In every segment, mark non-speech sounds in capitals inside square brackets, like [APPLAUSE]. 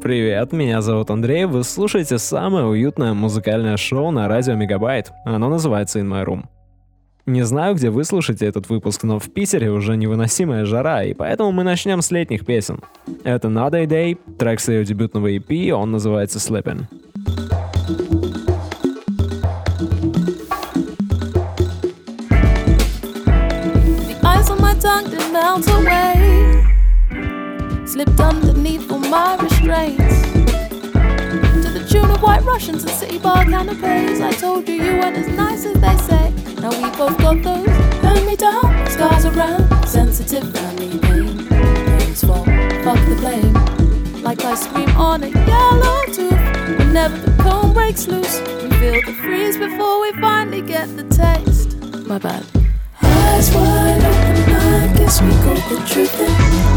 Привет, меня зовут Андрей, вы слушаете самое уютное музыкальное шоу на радио Мегабайт. Оно называется In My Room. Не знаю, где вы слушаете этот выпуск, но в Питере уже невыносимая жара, и поэтому мы начнем с летних песен. Это Nada Day, трек с ее дебютного EP, он называется Slippin'. Slipped underneath all my restraints. To the tune of white Russians and city bar canapes. I told you you weren't as nice as they say. Now we both got those hand me down scars around. Sensitive family pain. Parents fall, fuck the blame. Like I scream on a yellow tooth. Whenever the cone breaks loose, we feel the freeze before we finally get the taste. My bad eyes wide open, I guess we got the truth in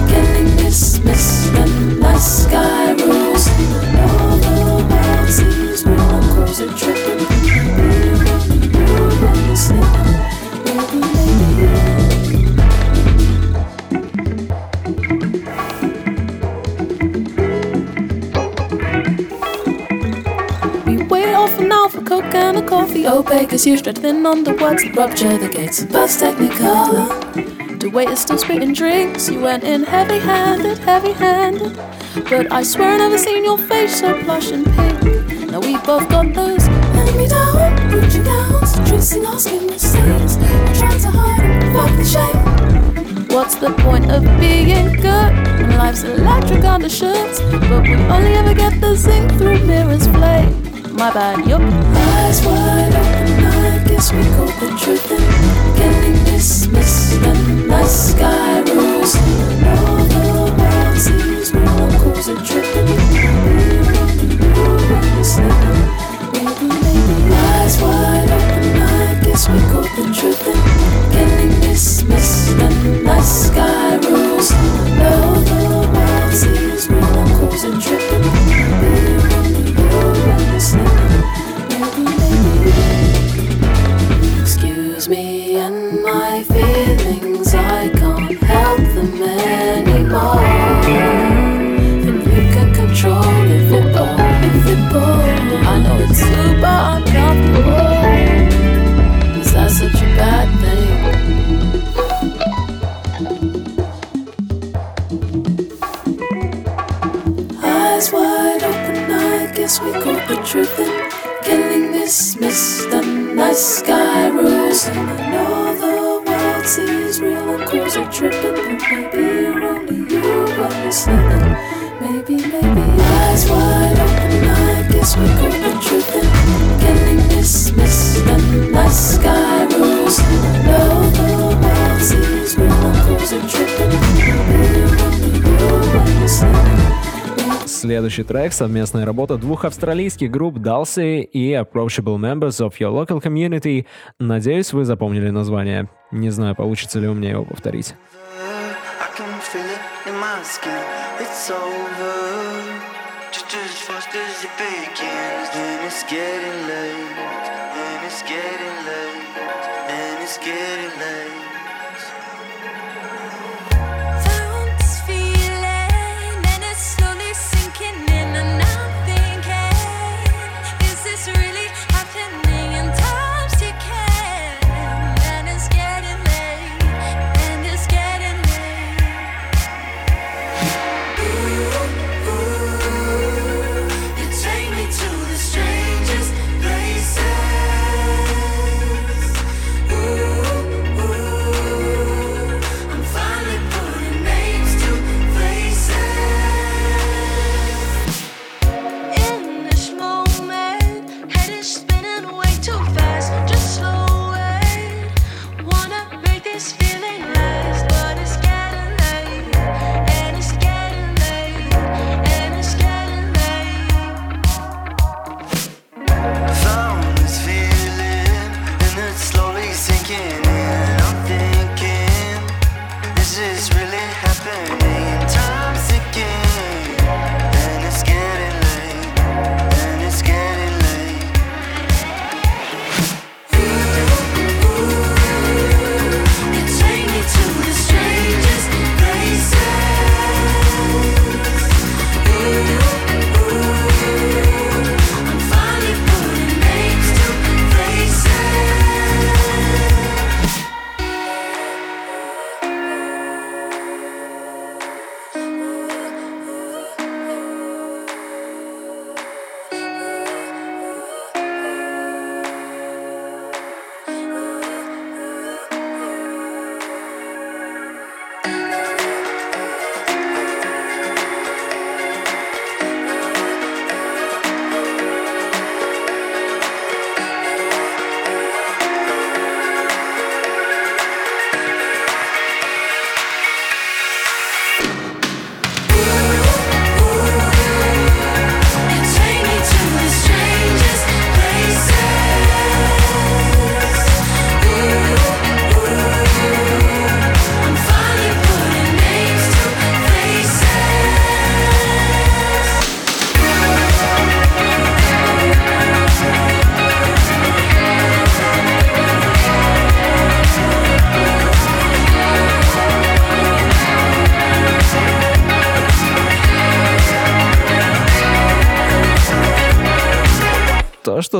getting dismissed when my sky rolls. And all the wild seas, no one calls tripping. We're on the a coffee. Oh, you're thin on the words that rupture the gates. Bus technicolor. The wait is still spitting drinks. You went in heavy handed, heavy handed. But I swear I never seen your face so plush and pink. Now we both got those hand me down, reaching downs, tracing our skin with stains. I'm trying to hide fuck the shame. What's the point of being good when life's electric undershoots? But we only ever get the zinc through mirrors flame. My bad, yup. Eyes wide open, I guess we caught the truth in getting dismissed. And nice sky rules. All the world sees we won't cause a maybe. Eyes wide open, I guess we caught the truth in getting dismissed. And nice sky rules. All the world sees Следующий трек — совместная работа двух австралийских групп Dalsy и Approachable Members of Your Local Community. Надеюсь, вы запомнили название. Не знаю, получится ли у меня его повторить.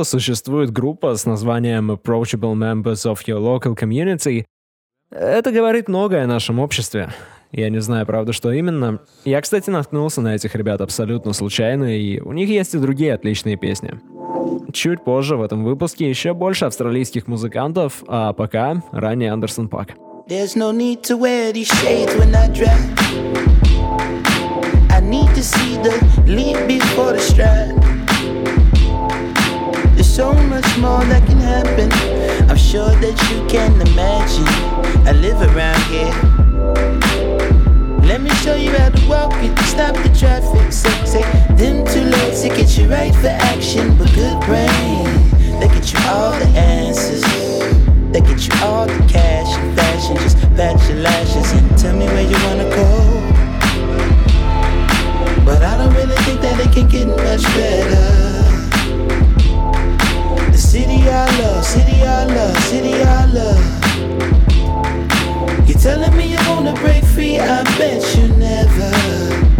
Что существует группа с названием Approachable Members of Your Local Community, это говорит многое о нашем обществе. Я не знаю, правда, что именно. Я, кстати, наткнулся на этих ребят абсолютно случайно, и у них есть и другие отличные песни. Чуть позже в этом выпуске еще больше австралийских музыкантов, а пока ранее Андерсон Пак. I need to see the lead before the stride. So much more that can happen. I'm sure that you can imagine. I live around here. Let me show you how to walk it, stop the traffic. Say, say, them two legs to get you right for action, but good brain. They get you all the answers. They get you all the cash and fashion. Just pat your lashes and tell me where you wanna go. But I don't really think that it can get much better. City I love, city I love, city I love. You're telling me you wanna break free? I bet you never.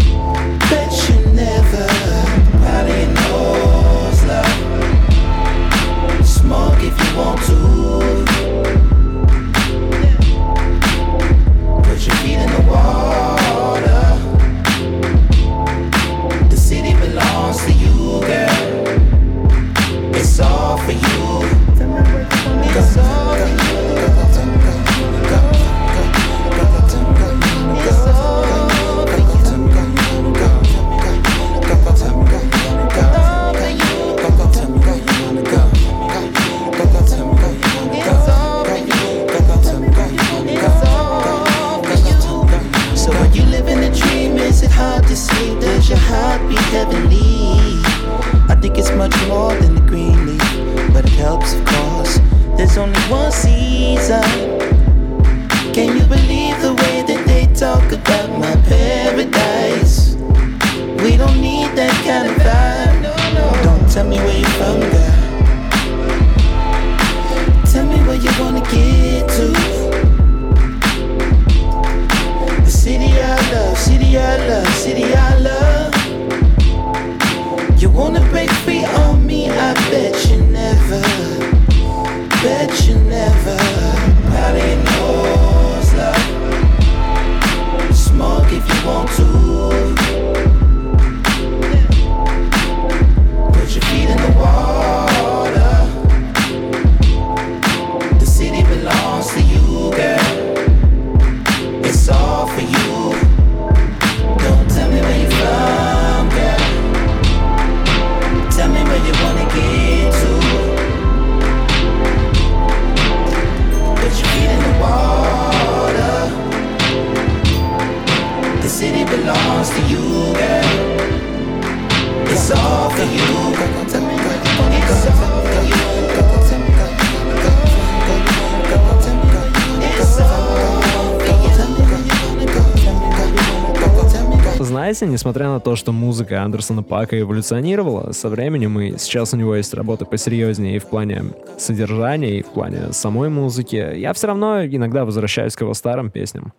Несмотря на то, что музыка Андерсона Пака эволюционировала со временем, и сейчас у него есть работы посерьезнее и в плане содержания, и в плане самой музыки, я все равно иногда возвращаюсь к его старым песням.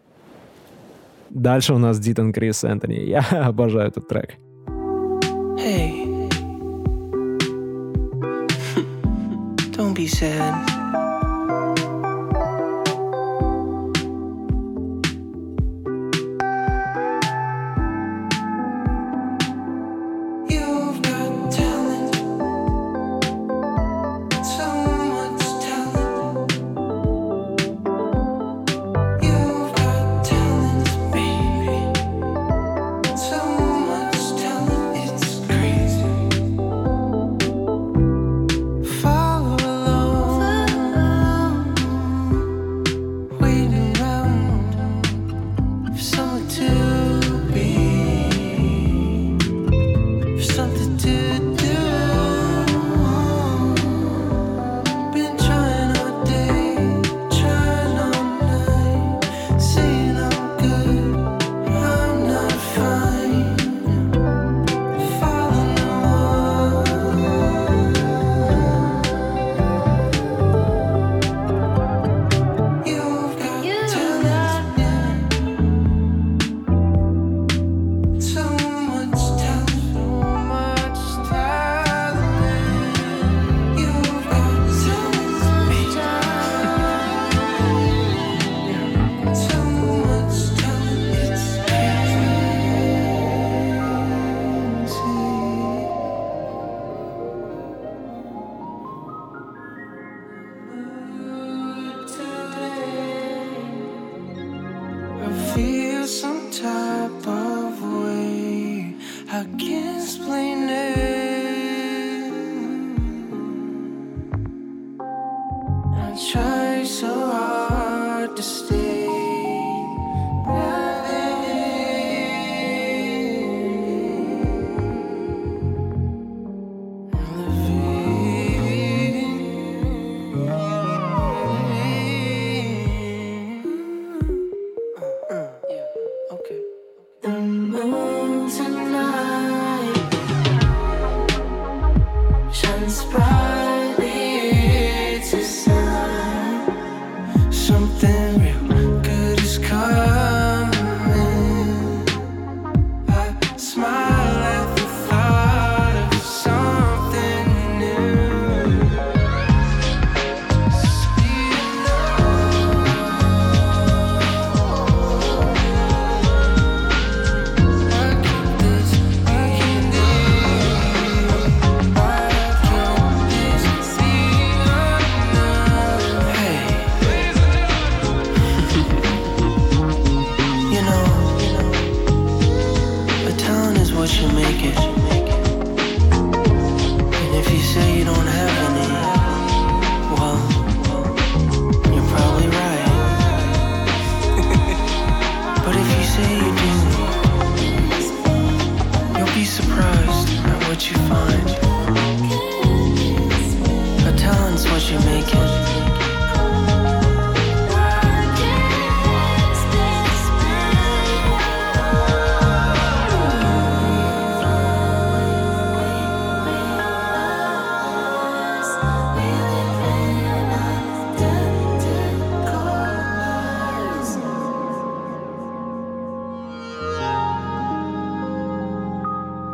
Дальше у нас Дитон Крис Энтони. Я [LAUGHS] обожаю этот трек. Hey. [LAUGHS] Don't be sad.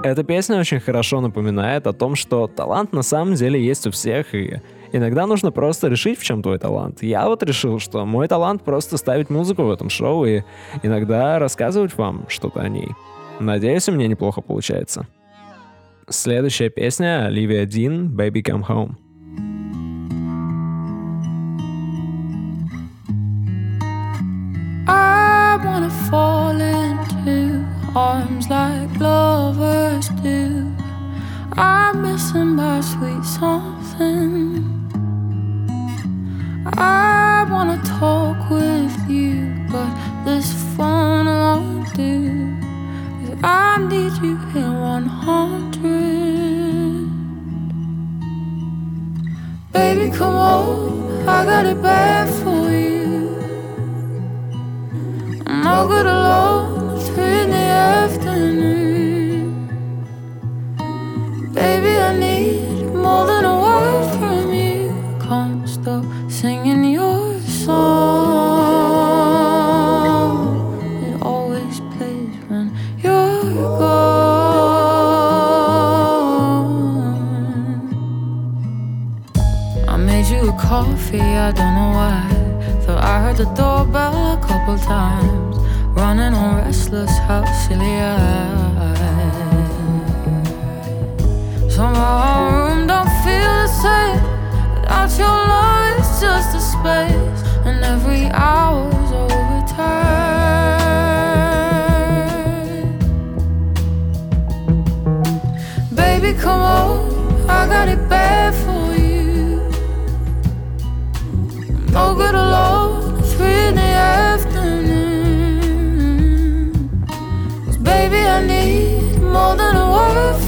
Эта песня очень хорошо напоминает о том, что талант на самом деле есть у всех, и иногда нужно просто решить, в чем твой талант. Я вот решил, что мой талант просто ставить музыку в этом шоу и иногда рассказывать вам что-то о ней. Надеюсь, у меня неплохо получается. Следующая песня Оливия Дин «Baby Come Home». I'm missing my sweet something. I wanna talk with you, but this phone won't do. 'Cause I need you in 100. Baby, come on, I got it bad for you. I'm no good alone, I don't know why. Thought I heard the doorbell a couple times. Running on restless, how silly I. Somehow our room don't feel the same. Without your love, it's just a space. And every hour's overturned. Baby, come on, I got it bad perfect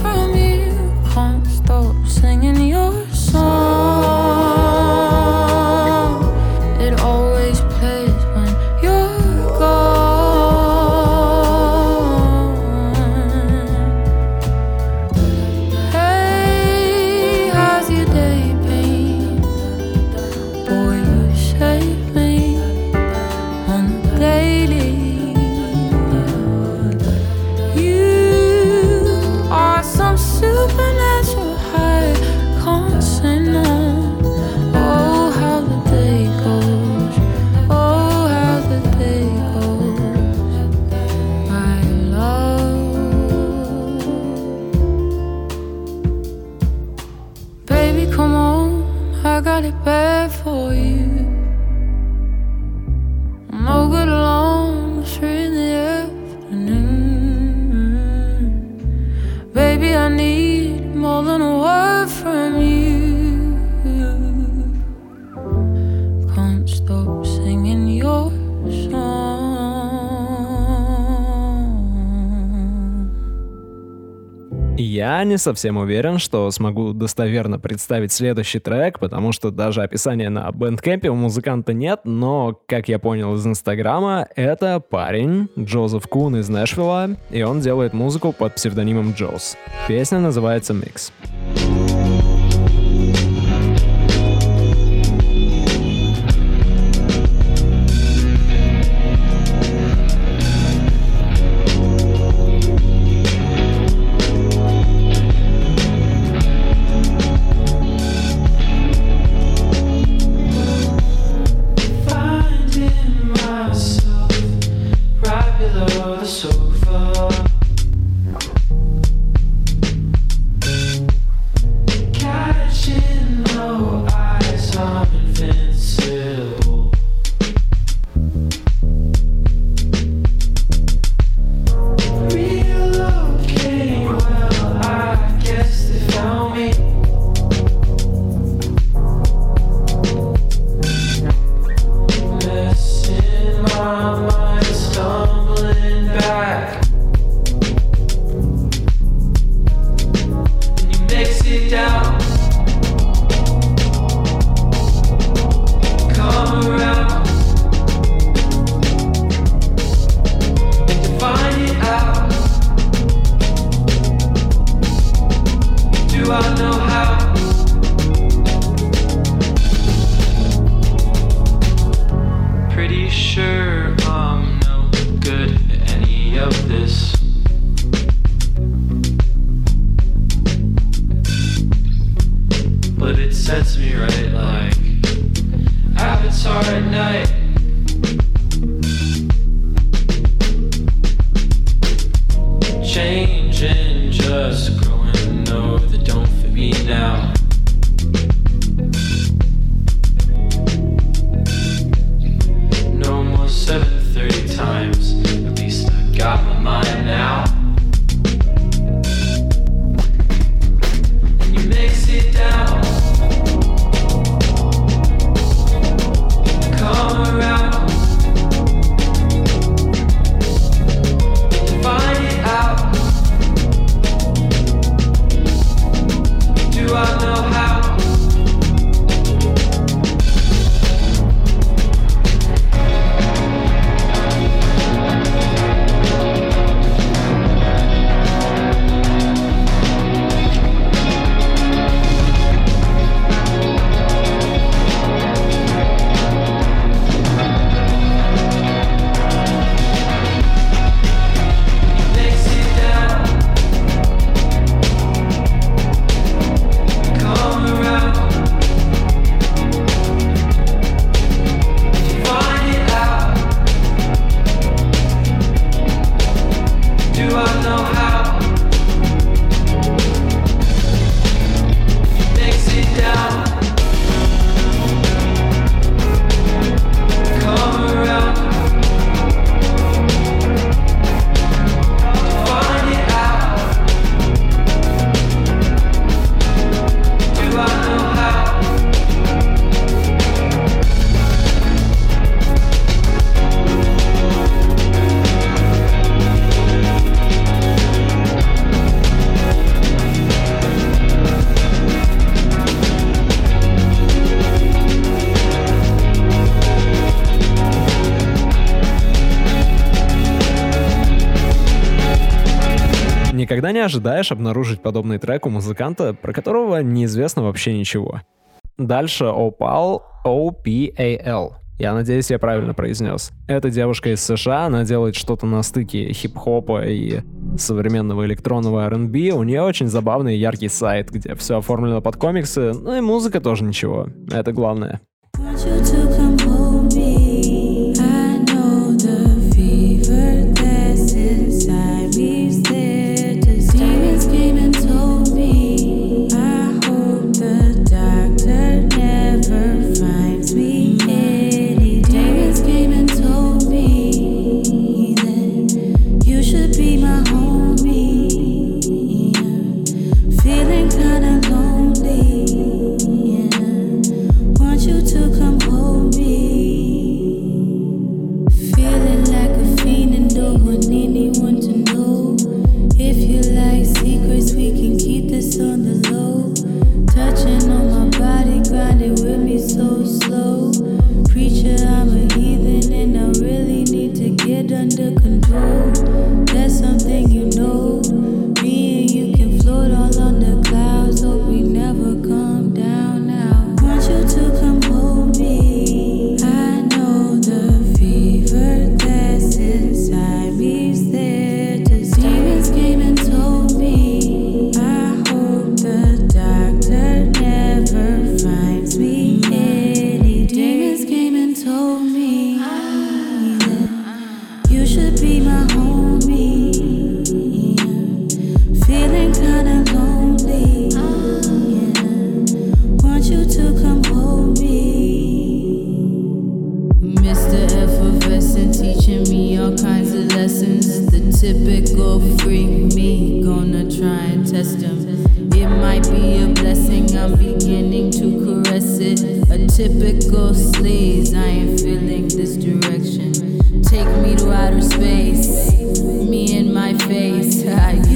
не совсем уверен, что смогу достоверно представить следующий трек, потому что даже описания на бэндкэмпе у музыканта нет, но, как я понял из инстаграма, это парень Джозеф Кун из Нэшвилла, и он делает музыку под псевдонимом Джоз. Песня называется «Микс». Ожидаешь обнаружить подобный трек у музыканта, про которого неизвестно вообще ничего. Дальше Opal, O-P-A-L. Я надеюсь, я правильно произнес. Эта девушка из США, она делает что-то на стыке хип-хопа и современного электронного R&B. У нее очень забавный и яркий сайт, где все оформлено под комиксы, ну и музыка тоже ничего. Это главное. Might be a blessing, I'm beginning to caress it. A typical sleaze, I ain't feeling this direction. Take me to outer space, me in my face. [LAUGHS]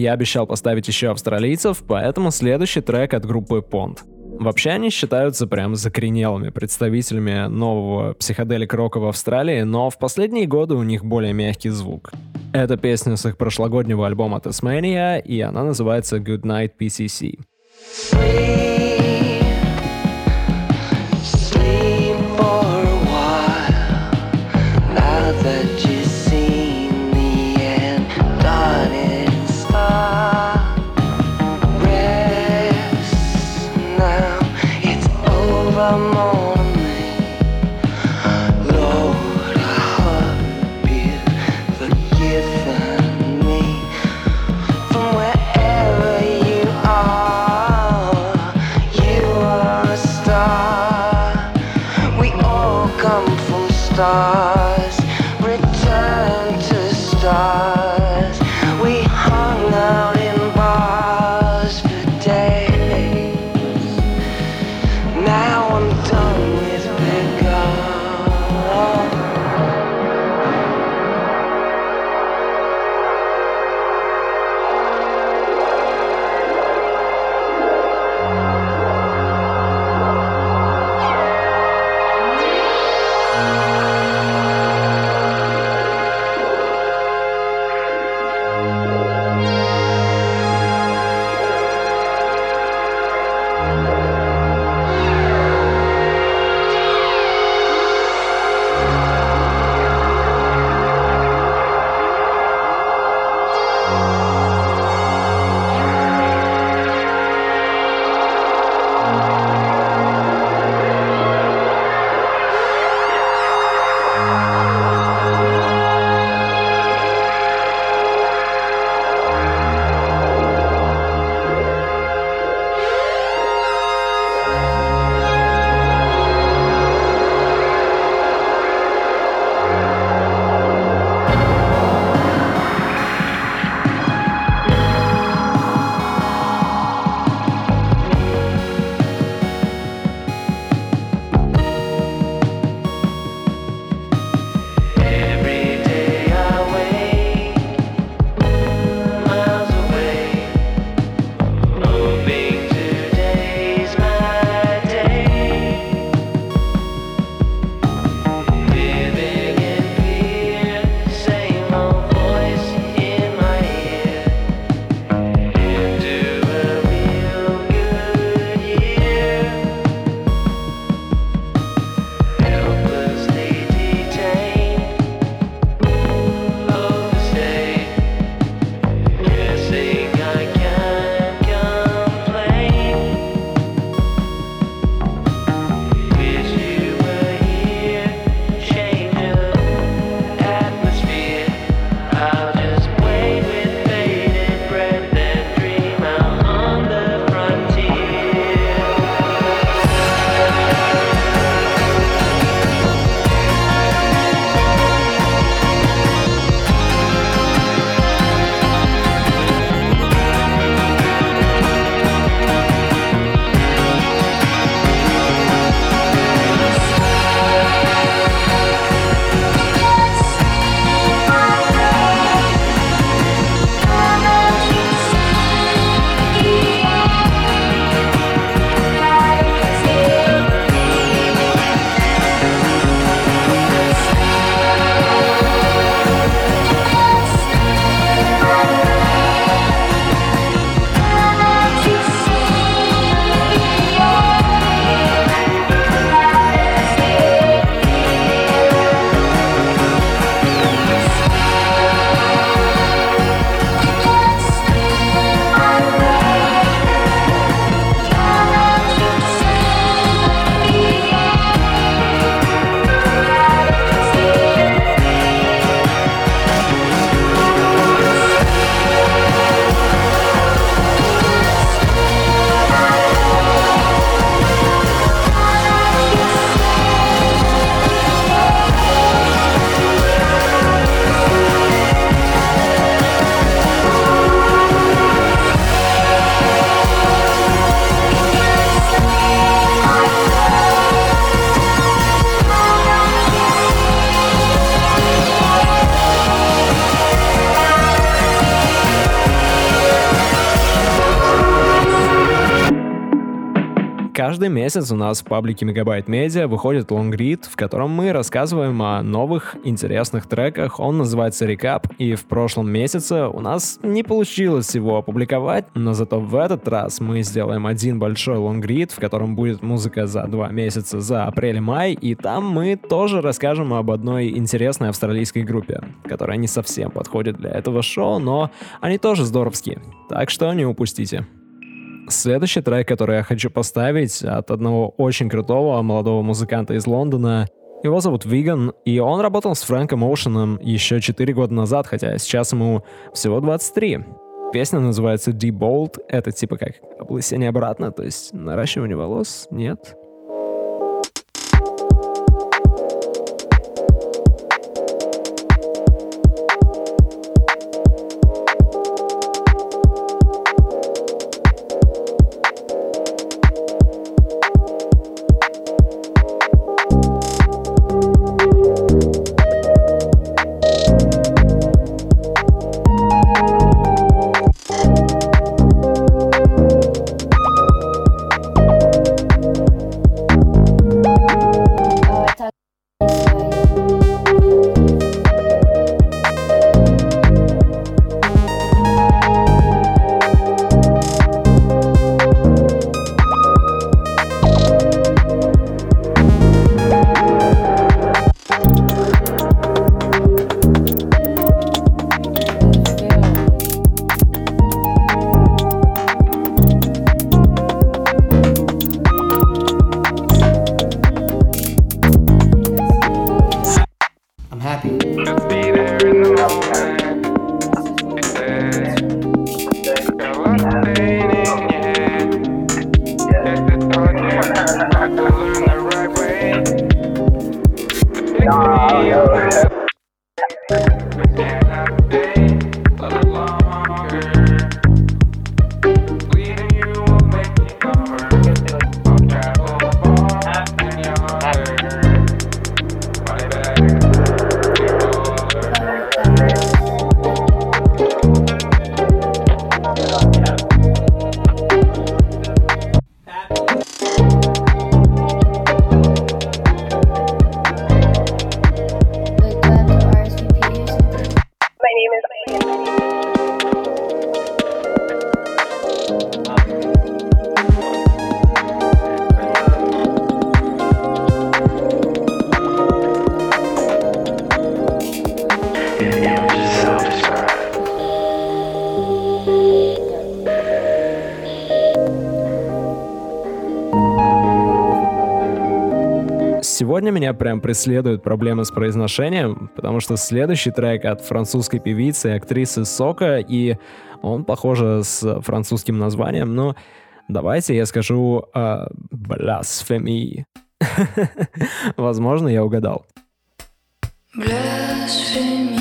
Я обещал поставить еще австралийцев, поэтому следующий трек от группы Pond. Вообще они считаются прям закоренелыми представителями нового психоделик-рока в Австралии, но в последние годы у них более мягкий звук. Это песня с их прошлогоднего альбома Tasmania, и она называется Good Night PCC. Sleep Каждый месяц у нас в паблике Мегабайт Медиа выходит лонгрид, в котором мы рассказываем о новых интересных треках. Он называется «Recap», и в прошлом месяце у нас не получилось его опубликовать, но зато в этот раз мы сделаем один большой лонгрид, в котором будет музыка за два месяца, за апрель и май, и там мы тоже расскажем об одной интересной австралийской группе, которая не совсем подходит для этого шоу, но они тоже здоровские, так что не упустите. Следующий трек, который я хочу поставить от одного очень крутого молодого музыканта из Лондона. Его зовут Виган, и он работал с Фрэнком Оушеном еще 4 года назад, хотя сейчас ему всего 23. Песня называется Deep Bold. Это типа как облысение обратно, то есть наращивание волос? Нет? Сегодня меня прям преследуют проблемы с произношением, потому что следующий трек от французской певицы и актрисы Сока, и он, похоже, с французским названием, но давайте я скажу э, «Blasphemy». [LAUGHS] Возможно, я угадал. Blasphémie,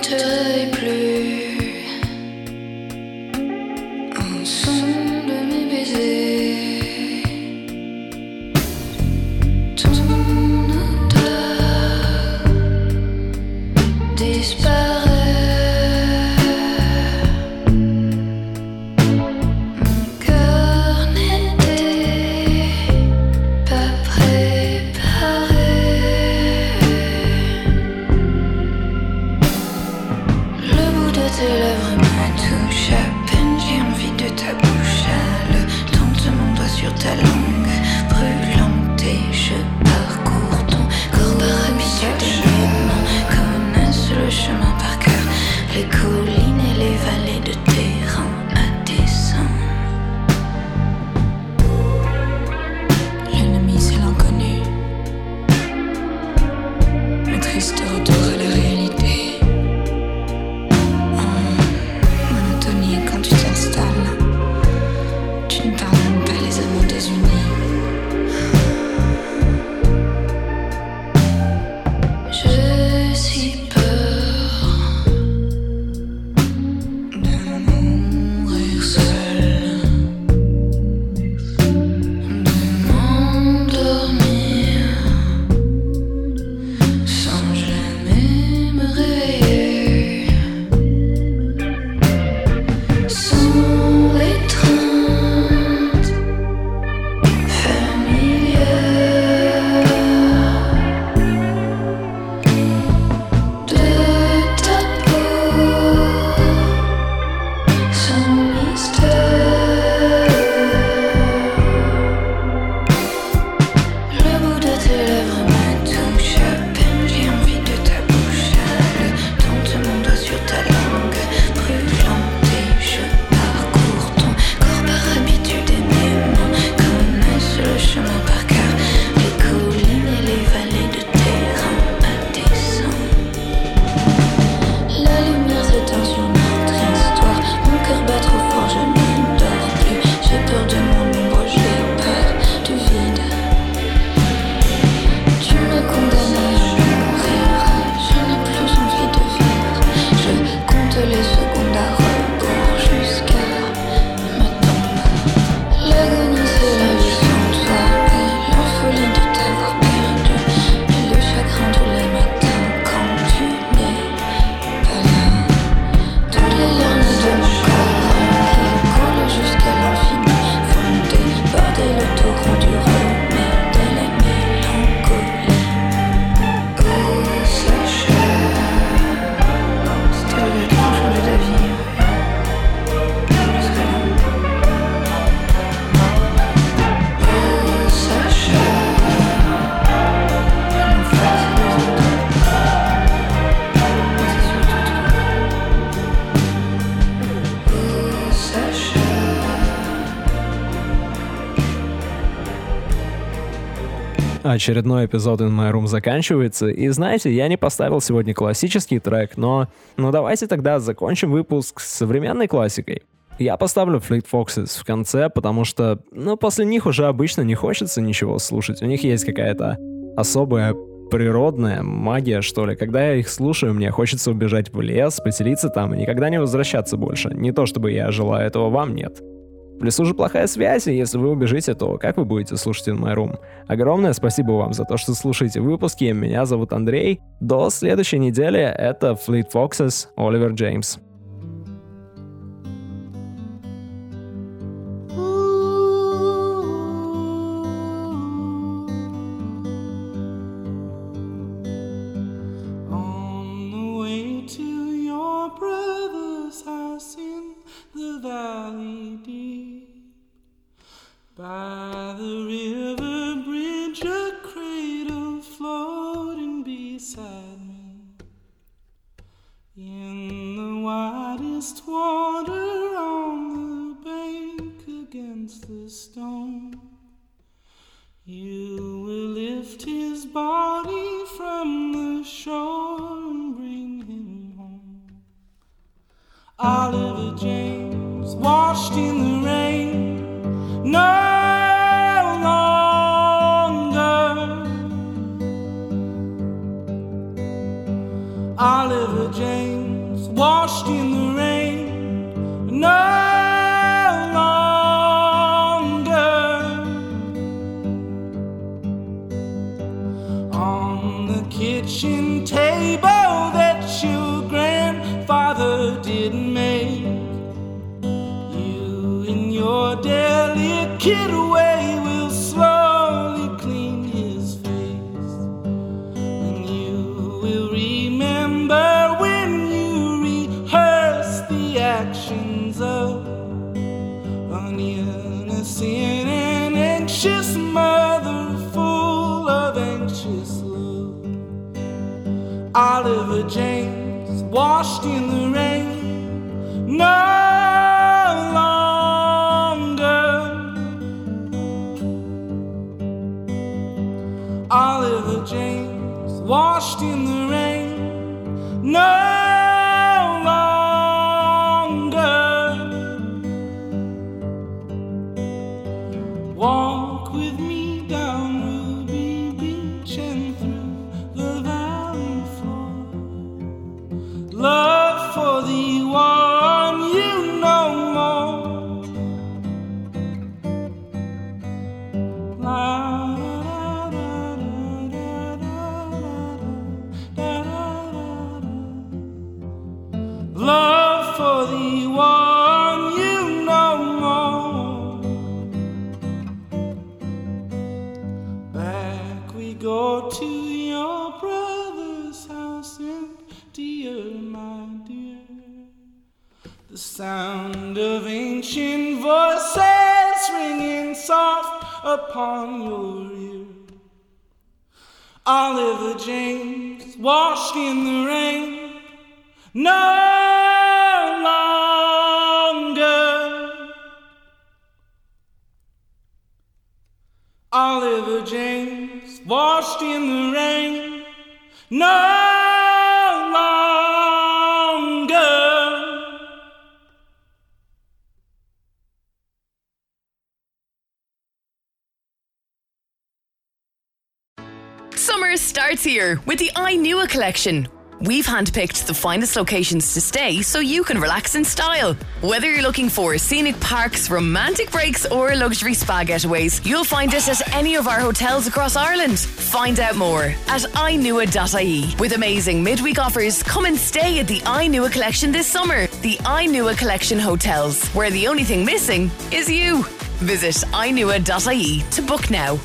ton Очередной эпизод In My Room заканчивается, и знаете, я не поставил сегодня классический трек, но... Ну давайте тогда закончим выпуск с современной классикой. Я поставлю Fleet Foxes в конце, потому что, ну, после них уже обычно не хочется ничего слушать. У них есть какая-то особая природная магия, что ли. Когда я их слушаю, мне хочется убежать в лес, поселиться там и никогда не возвращаться больше. Не то чтобы я желаю этого вам, нет. Лесу же плохая связь, и если вы убежите, то как вы будете слушать In My Room? Огромное спасибо вам за то, что слушаете выпуски. Меня зовут Андрей. До следующей недели. Это Fleet Foxes, Оливер Джеймс. What? Your brother's house, emptier, my dear. The sound of ancient voices ringing soft upon your ear. Oliver James, washed in the rain, no longer. Oliver James, washed in the rain, no longer. Summer starts here with the I Knew collection. We've handpicked the finest locations to stay so you can relax in style. Whether you're looking for scenic parks, romantic breaks, or luxury spa getaways, you'll find us at any of our hotels across Ireland. Find out more at inua.ie. With amazing midweek offers, come and stay at the Inua collection this summer. The Inua collection hotels, where the only thing missing is you. Visit inua.ie to book now.